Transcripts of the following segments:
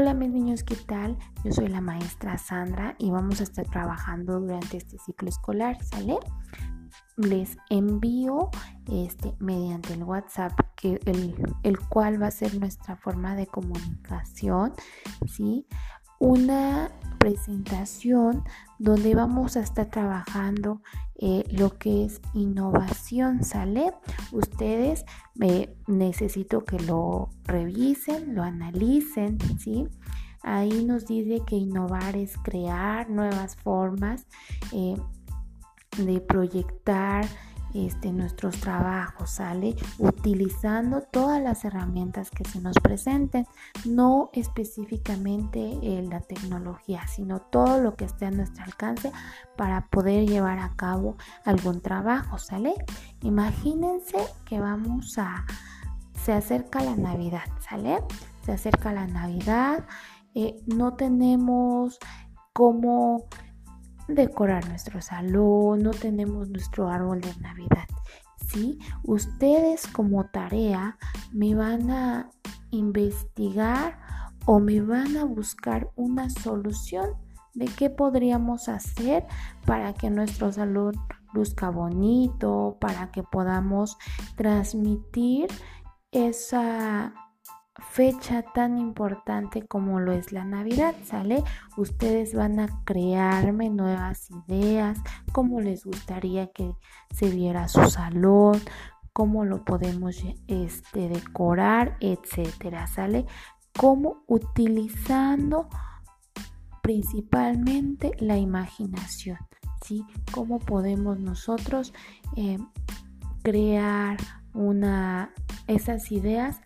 Hola mis niños, ¿qué tal? Yo soy la maestra Sandra y vamos a estar trabajando durante este ciclo escolar, ¿sale? Les envío este mediante el WhatsApp que el, el cual va a ser nuestra forma de comunicación, ¿sí? Una presentación donde vamos a estar trabajando eh, lo que es innovación, ¿sale? Ustedes me necesito que lo revisen, lo analicen, ¿sí? Ahí nos dice que innovar es crear nuevas formas eh, de proyectar, este, nuestros trabajos, ¿sale? Utilizando todas las herramientas que se nos presenten, no específicamente eh, la tecnología, sino todo lo que esté a nuestro alcance para poder llevar a cabo algún trabajo, ¿sale? Imagínense que vamos a, se acerca la Navidad, ¿sale? Se acerca la Navidad, eh, no tenemos cómo decorar nuestro salón, no tenemos nuestro árbol de Navidad. ¿sí? Ustedes como tarea me van a investigar o me van a buscar una solución de qué podríamos hacer para que nuestro salón luzca bonito, para que podamos transmitir esa fecha tan importante como lo es la Navidad, ¿sale? Ustedes van a crearme nuevas ideas, cómo les gustaría que se viera su salón, cómo lo podemos este, decorar, etcétera, ¿sale? Cómo utilizando principalmente la imaginación, ¿sí? Cómo podemos nosotros eh, crear una, esas ideas,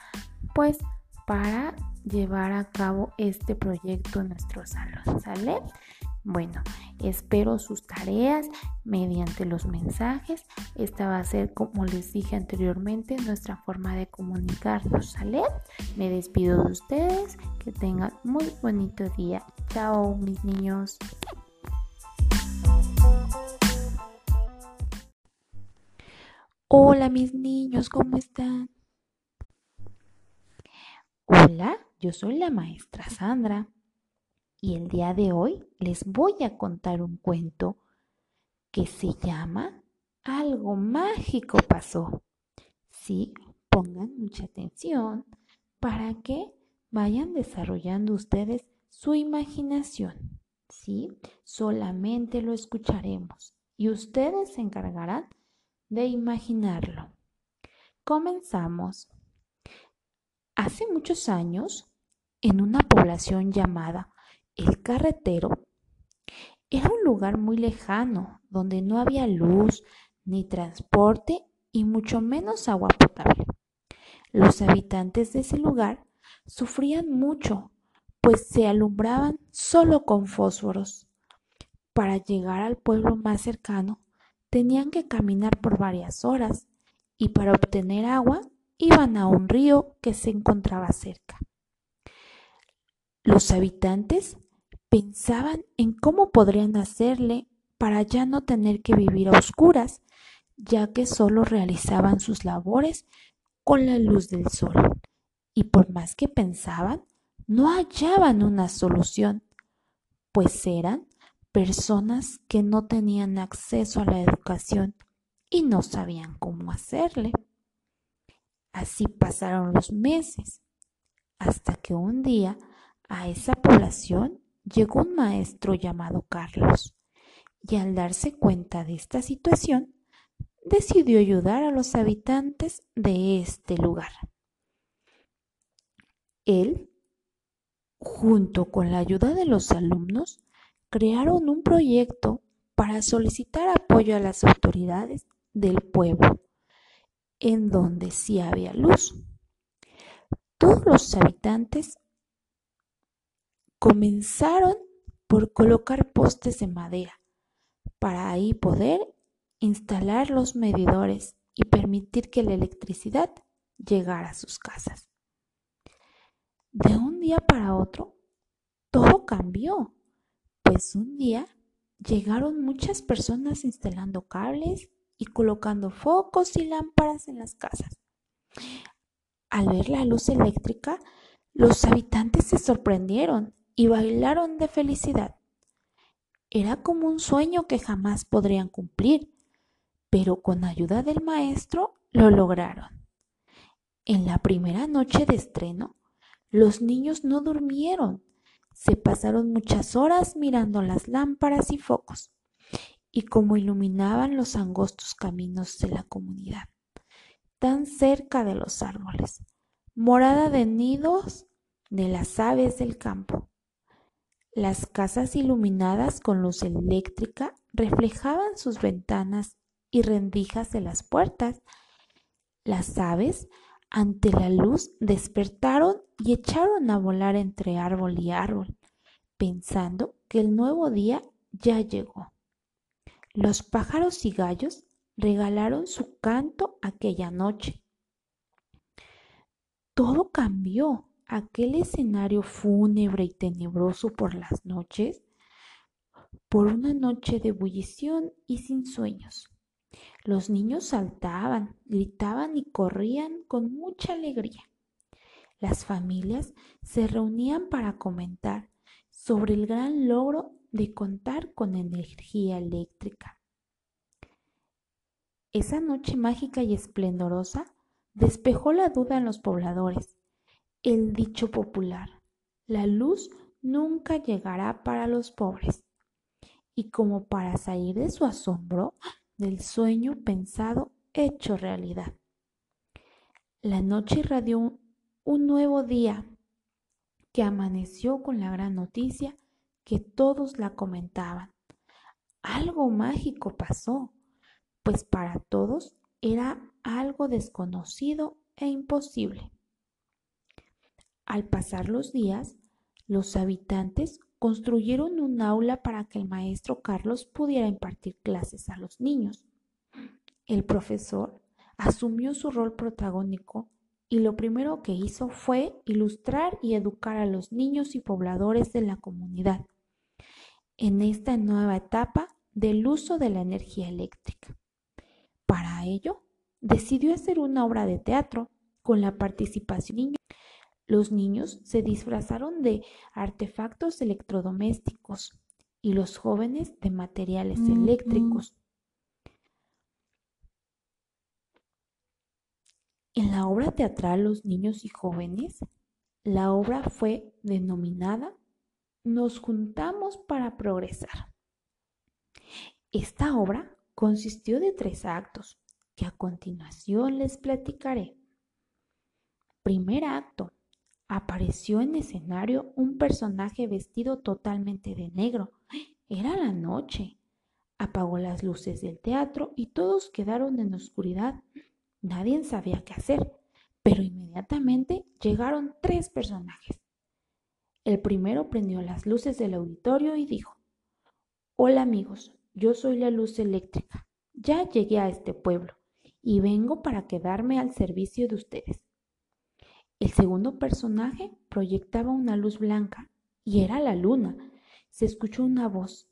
pues para llevar a cabo este proyecto en nuestro salón, ¿sale? Bueno, espero sus tareas mediante los mensajes. Esta va a ser, como les dije anteriormente, nuestra forma de comunicarnos, ¿sale? Me despido de ustedes. Que tengan muy bonito día. Chao, mis niños. Hola, mis niños, ¿cómo están? Hola, yo soy la maestra Sandra y el día de hoy les voy a contar un cuento que se llama Algo mágico pasó. Sí, pongan mucha atención para que vayan desarrollando ustedes su imaginación. Sí, solamente lo escucharemos y ustedes se encargarán de imaginarlo. Comenzamos. Hace muchos años, en una población llamada El Carretero, era un lugar muy lejano donde no había luz, ni transporte y mucho menos agua potable. Los habitantes de ese lugar sufrían mucho, pues se alumbraban solo con fósforos. Para llegar al pueblo más cercano, tenían que caminar por varias horas y para obtener agua iban a un río que se encontraba cerca. Los habitantes pensaban en cómo podrían hacerle para ya no tener que vivir a oscuras, ya que solo realizaban sus labores con la luz del sol. Y por más que pensaban, no hallaban una solución, pues eran personas que no tenían acceso a la educación y no sabían cómo hacerle. Así pasaron los meses, hasta que un día a esa población llegó un maestro llamado Carlos, y al darse cuenta de esta situación, decidió ayudar a los habitantes de este lugar. Él, junto con la ayuda de los alumnos, crearon un proyecto para solicitar apoyo a las autoridades del pueblo en donde sí había luz. Todos los habitantes comenzaron por colocar postes de madera para ahí poder instalar los medidores y permitir que la electricidad llegara a sus casas. De un día para otro, todo cambió, pues un día llegaron muchas personas instalando cables y colocando focos y lámparas en las casas. Al ver la luz eléctrica, Los habitantes se sorprendieron y bailaron de felicidad. Era como un sueño que jamás podrían cumplir, pero con ayuda del maestro lo lograron. En la primera noche de estreno, los niños no durmieron, se pasaron muchas horas mirando las lámparas y focos y cómo iluminaban los angostos caminos de la comunidad, tan cerca de los árboles, morada de nidos de las aves del campo. Las casas iluminadas con luz eléctrica reflejaban sus ventanas y rendijas de las puertas. Las aves, ante la luz, despertaron y echaron a volar entre árbol y árbol, pensando que el nuevo día ya llegó. Los pájaros y gallos regalaron su canto aquella noche. Todo cambió aquel escenario fúnebre y tenebroso por las noches, por una noche de ebullición y sin sueños. Los niños saltaban, gritaban y corrían con mucha alegría. Las familias se reunían para comentar sobre el gran logro de contar con energía eléctrica. Esa noche mágica y esplendorosa despejó la duda en los pobladores el dicho popular, la luz nunca llegará para los pobres. Y como para salir de su asombro, del sueño pensado hecho realidad. La noche irradió un nuevo día que amaneció con la gran noticia que todos la comentaban. Algo mágico pasó, pues para todos era algo desconocido e imposible. Al pasar los días, los habitantes construyeron un aula para que el maestro Carlos pudiera impartir clases a los niños. El profesor asumió su rol protagónico y lo primero que hizo fue ilustrar y educar a los niños y pobladores de la comunidad en esta nueva etapa del uso de la energía eléctrica. Para ello, decidió hacer una obra de teatro con la participación de niños los niños se disfrazaron de artefactos electrodomésticos y los jóvenes de materiales eléctricos. En la obra teatral Los niños y jóvenes, la obra fue denominada Nos juntamos para progresar. Esta obra consistió de tres actos que a continuación les platicaré. Primer acto, apareció en escenario un personaje vestido totalmente de negro. Era la noche. Apagó las luces del teatro y todos quedaron en oscuridad. Nadie sabía qué hacer, pero inmediatamente llegaron tres personajes. El primero prendió las luces del auditorio y dijo, Hola amigos, yo soy la luz eléctrica. Ya llegué a este pueblo y vengo para quedarme al servicio de ustedes. El segundo personaje proyectaba una luz blanca y era la luna. Se escuchó una voz.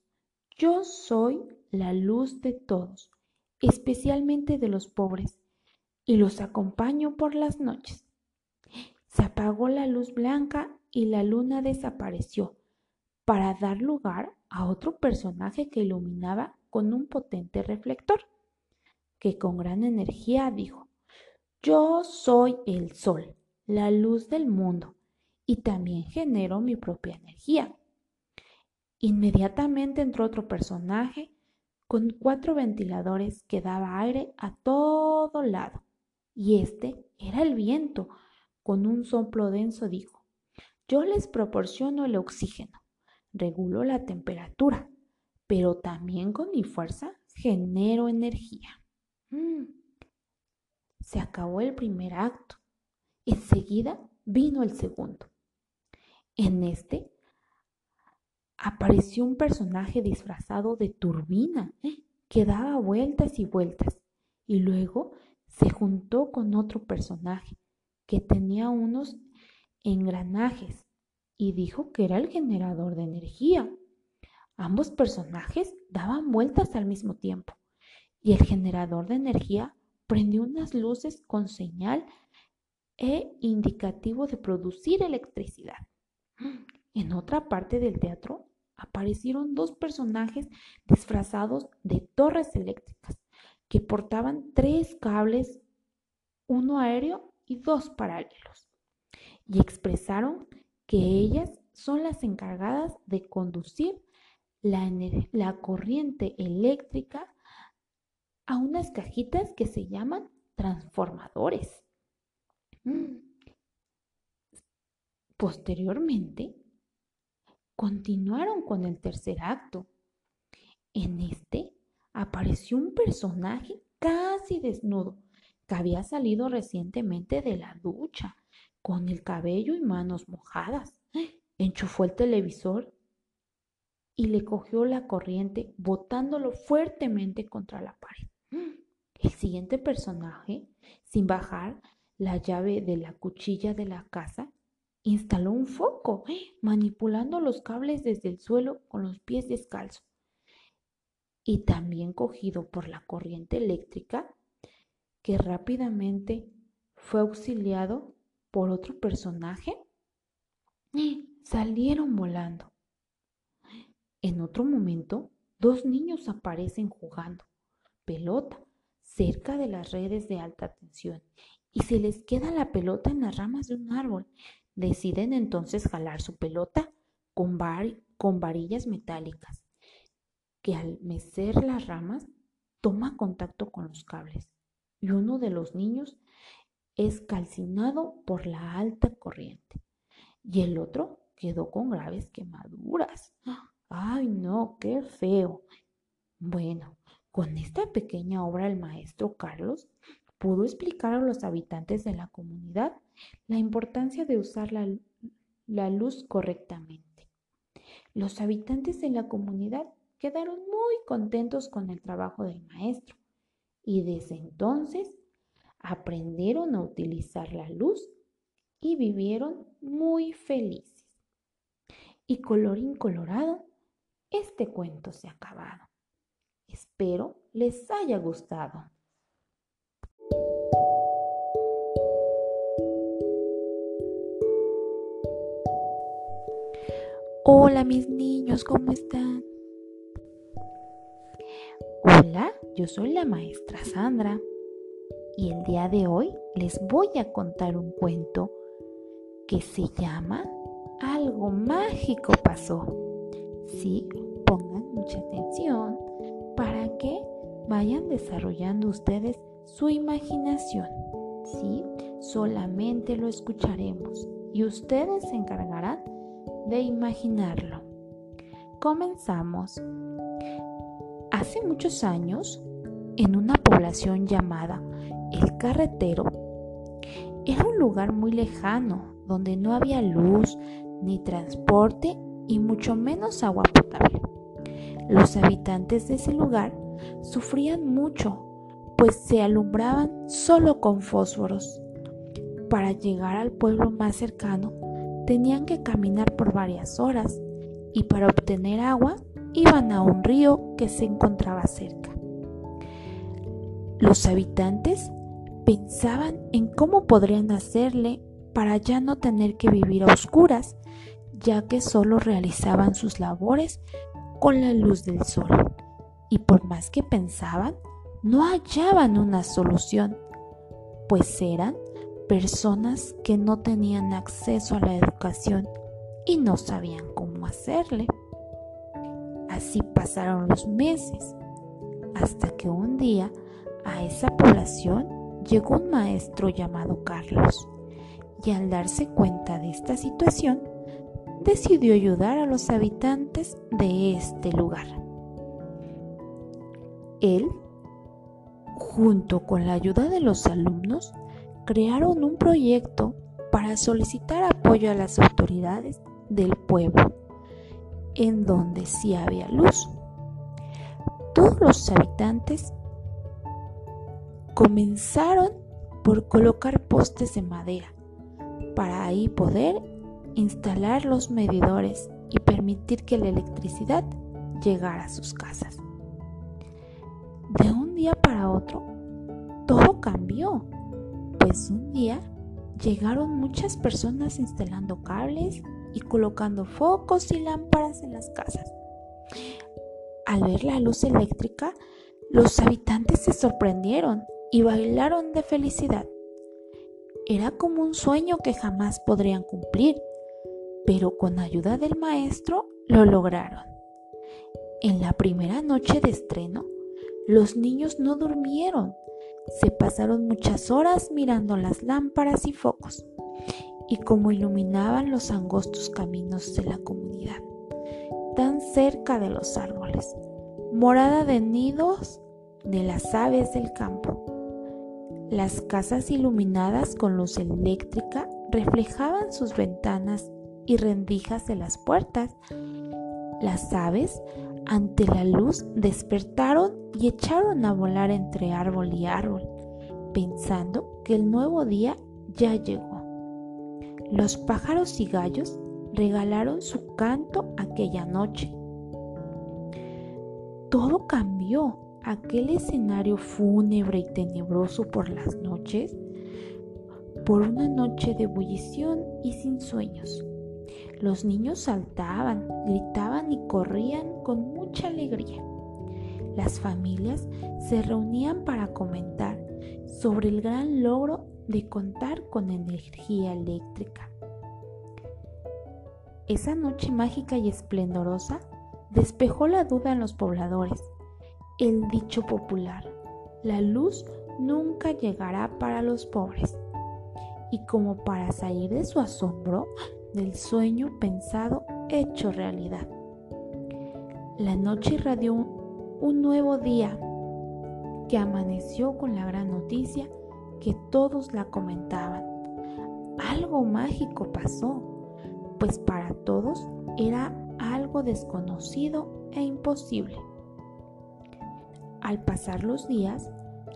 Yo soy la luz de todos, especialmente de los pobres, y los acompaño por las noches. Se apagó la luz blanca y la luna desapareció para dar lugar a otro personaje que iluminaba con un potente reflector, que con gran energía dijo, Yo soy el sol la luz del mundo y también genero mi propia energía. Inmediatamente entró otro personaje con cuatro ventiladores que daba aire a todo lado. Y este era el viento. Con un soplo denso dijo, yo les proporciono el oxígeno, regulo la temperatura, pero también con mi fuerza genero energía. Mm. Se acabó el primer acto. Enseguida vino el segundo. En este apareció un personaje disfrazado de turbina ¿eh? que daba vueltas y vueltas y luego se juntó con otro personaje que tenía unos engranajes y dijo que era el generador de energía. Ambos personajes daban vueltas al mismo tiempo y el generador de energía prendió unas luces con señal e indicativo de producir electricidad. En otra parte del teatro aparecieron dos personajes disfrazados de torres eléctricas que portaban tres cables, uno aéreo y dos paralelos, y expresaron que ellas son las encargadas de conducir la, corriente eléctrica a unas cajitas que se llaman transformadores. Posteriormente, continuaron con el tercer acto. En este apareció un personaje casi desnudo que había salido recientemente de la ducha, con el cabello y manos mojadas. Enchufó el televisor y le cogió la corriente, botándolo fuertemente contra la pared. El siguiente personaje, sin bajar la llave de la cuchilla de la casa, instaló un foco, manipulando los cables desde el suelo con los pies descalzos. Y también cogido por la corriente eléctrica, que rápidamente fue auxiliado por otro personaje, salieron volando. En otro momento, dos niños aparecen jugando pelota cerca de las redes de alta tensión y se les queda la pelota en las ramas de un árbol Deciden entonces jalar su pelota con, con varillas metálicas, que al mecer las ramas toma contacto con los cables y uno de los niños es calcinado por la alta corriente y el otro quedó con graves quemaduras. ¡Ay, no! ¡Qué feo! Bueno, con esta pequeña obra el maestro Carlos pudo explicar a los habitantes de la comunidad la importancia de usar la, luz correctamente. Los habitantes de la comunidad quedaron muy contentos con el trabajo del maestro y desde entonces aprendieron a utilizar la luz y vivieron muy felices. Y colorín colorado, este cuento se ha acabado. Espero les haya gustado. Hola mis niños, ¿cómo están? Hola, yo soy la maestra Sandra y el día de hoy les voy a contar un cuento que se llama Algo mágico pasó. Sí, pongan mucha atención para que vayan desarrollando ustedes su imaginación. Sí, solamente lo escucharemos y ustedes se encargarán de imaginarlo. Comenzamos. Hace muchos años, en una población llamada El Carretero, era un lugar muy lejano donde no había luz ni transporte y mucho menos agua potable. Los habitantes de ese lugar sufrían mucho, pues se alumbraban solo con fósforos. Para llegar al pueblo más cercano, tenían que caminar por varias horas y para obtener agua iban a un río que se encontraba cerca. Los habitantes pensaban en cómo podrían hacerle para ya no tener que vivir a oscuras, ya que solo realizaban sus labores con la luz del sol. Y por más que pensaban, no hallaban una solución, pues eran personas que no tenían acceso a la educación y no sabían cómo hacerle. Así pasaron los meses, hasta que un día a esa población llegó un maestro llamado Carlos, y al darse cuenta de esta situación, decidió ayudar a los habitantes de este lugar. Él, junto con la ayuda de los alumnos, crearon un proyecto para solicitar apoyo a las autoridades del pueblo, en donde sí había luz. Todos los habitantes comenzaron por colocar postes de madera para ahí poder instalar los medidores y permitir que la electricidad llegara a sus casas. De un día para otro, todo cambió pues un día llegaron muchas personas instalando cables y colocando focos y lámparas en las casas. Al ver la luz eléctrica, los habitantes se sorprendieron y bailaron de felicidad. Era como un sueño que jamás podrían cumplir, pero con ayuda del maestro lo lograron. En la primera noche de estreno, los niños no durmieron. Se pasaron muchas horas mirando las lámparas y focos y cómo iluminaban los angostos caminos de la comunidad, tan cerca de los árboles, morada de nidos de las aves del campo. Las casas iluminadas con luz eléctrica reflejaban sus ventanas y rendijas de las puertas. Las aves, ante la luz, despertaron y echaron a volar entre árbol y árbol, pensando que el nuevo día ya llegó. Los pájaros y gallos regalaron su canto aquella noche. Todo cambió. Aquel escenario fúnebre y tenebroso por las noches, por una noche de ebullición y sin sueños. Los niños saltaban, gritaban y corrían con mucha alegría. Las familias se reunían para comentar sobre el gran logro de contar con energía eléctrica. Esa noche mágica y esplendorosa despejó la duda en los pobladores. El dicho popular, la luz nunca llegará para los pobres. Y como para salir de su asombro, del sueño pensado hecho realidad. La noche irradió un nuevo día que amaneció con la gran noticia que todos la comentaban. Algo mágico pasó, pues para todos era algo desconocido e imposible. Al pasar los días,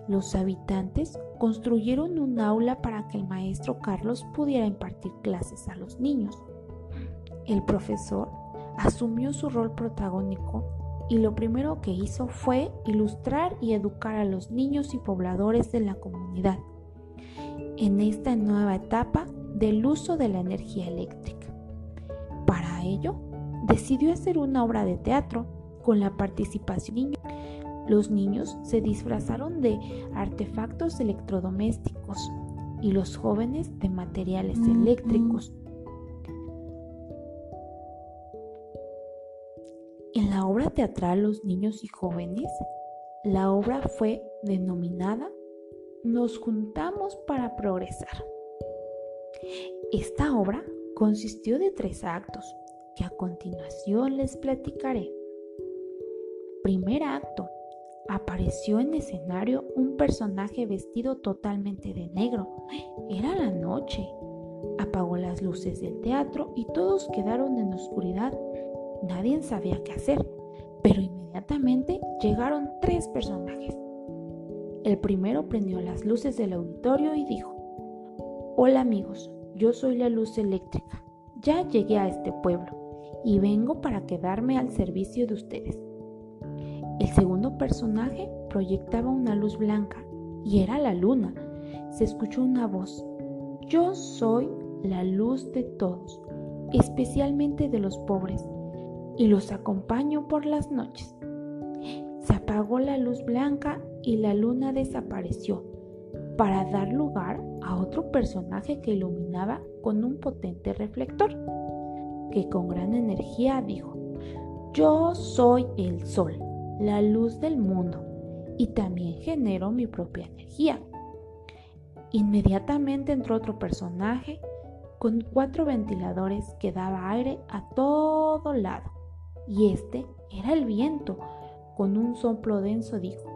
los habitantes construyeron un aula para que el maestro Carlos pudiera impartir clases a los niños. El profesor asumió su rol protagónico y lo primero que hizo fue ilustrar y educar a los niños y pobladores de la comunidad en esta nueva etapa del uso de la energía eléctrica. Para ello, decidió hacer una obra de teatro con la participación de niños. Los niños se disfrazaron de artefactos electrodomésticos y los jóvenes de materiales eléctricos. En la obra teatral Los niños y jóvenes, la obra fue denominada nos juntamos para progresar. Esta obra consistió de tres actos que a continuación les platicaré. Primer acto. Apareció en escenario un personaje vestido totalmente de negro. Era la noche. Apagó las luces del teatro y todos quedaron en oscuridad. Nadie sabía qué hacer, pero inmediatamente llegaron tres personajes. El primero prendió las luces del auditorio y dijo, Hola amigos, yo soy la luz eléctrica. Ya llegué a este pueblo y vengo para quedarme al servicio de ustedes. El segundo personaje proyectaba una luz blanca y era la luna. Se escuchó una voz. Yo soy la luz de todos, especialmente de los pobres, y los acompaño por las noches. Se apagó la luz blanca y la luna desapareció para dar lugar a otro personaje que iluminaba con un potente reflector, que con gran energía dijo, yo soy el sol, la luz del mundo, y también genero mi propia energía. Inmediatamente entró otro personaje con cuatro ventiladores que daba aire a todo lado, y este era el viento, con un soplo denso dijo,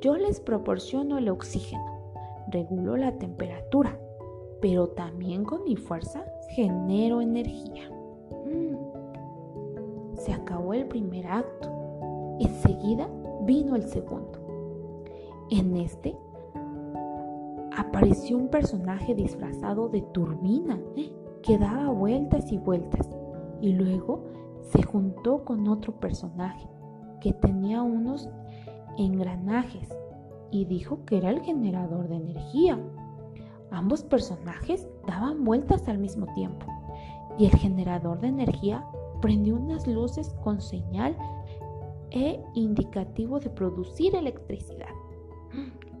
yo les proporciono el oxígeno, regulo la temperatura, pero también con mi fuerza genero energía. Mm. Se acabó el primer acto. Enseguida vino el segundo. En este apareció un personaje disfrazado de turbina que daba vueltas y vueltas y luego se juntó con otro personaje que tenía unos engranajes y dijo que era el generador de energía. Ambos personajes daban vueltas al mismo tiempo y el generador de energía prendió unas luces con señal e indicativo de producir electricidad.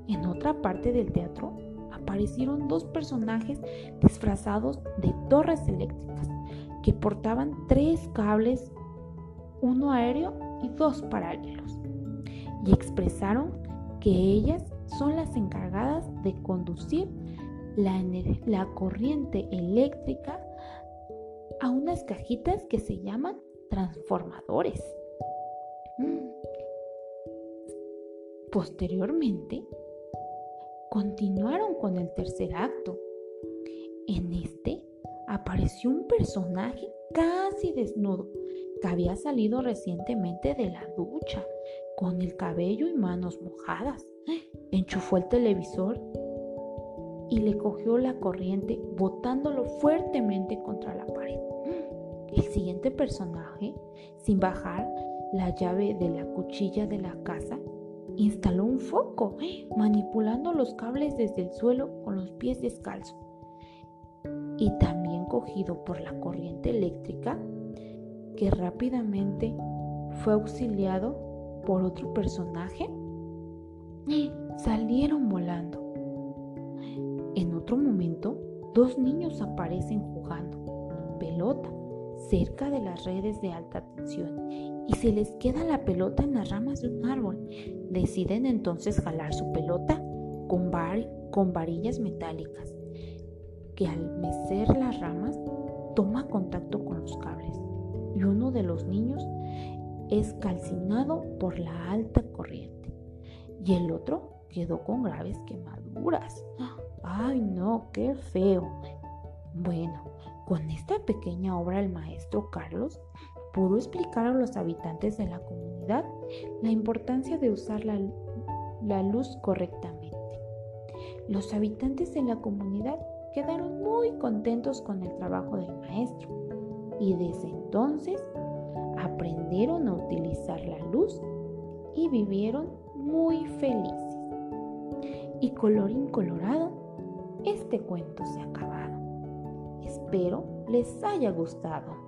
En otra parte del teatro aparecieron dos personajes disfrazados de torres eléctricas que portaban tres cables, uno aéreo y dos paralelos, y expresaron que ellas son las encargadas de conducir la, la corriente eléctrica a unas cajitas que se llaman transformadores. Posteriormente, continuaron con el tercer acto. En este apareció un personaje casi desnudo que había salido recientemente de la ducha, con el cabello y manos mojadas. Enchufó el televisor y le cogió la corriente botándolo fuertemente contra la pared. El siguiente personaje, sin bajar la llave de la cuchilla de la casa, instaló un foco, manipulando los cables desde el suelo con los pies descalzos. Y también cogido por la corriente eléctrica, que rápidamente fue auxiliado por otro personaje, salieron volando. En otro momento, dos niños aparecen jugando pelota cerca de las redes de alta tensión y se les queda la pelota en las ramas de un árbol. Deciden entonces jalar su pelota con, con varillas metálicas que al mecer las ramas toma contacto con los cables y uno de los niños es calcinado por la alta corriente y el otro quedó con graves quemaduras. ¡Ay no, qué feo! Bueno, con esta pequeña obra el maestro Carlos pudo explicar a los habitantes de la comunidad la importancia de usar la, luz correctamente. Los habitantes de la comunidad quedaron muy contentos con el trabajo del maestro y desde entonces aprendieron a utilizar la luz y vivieron muy felices. Y colorín colorado, este cuento se ha acabado. Espero les haya gustado.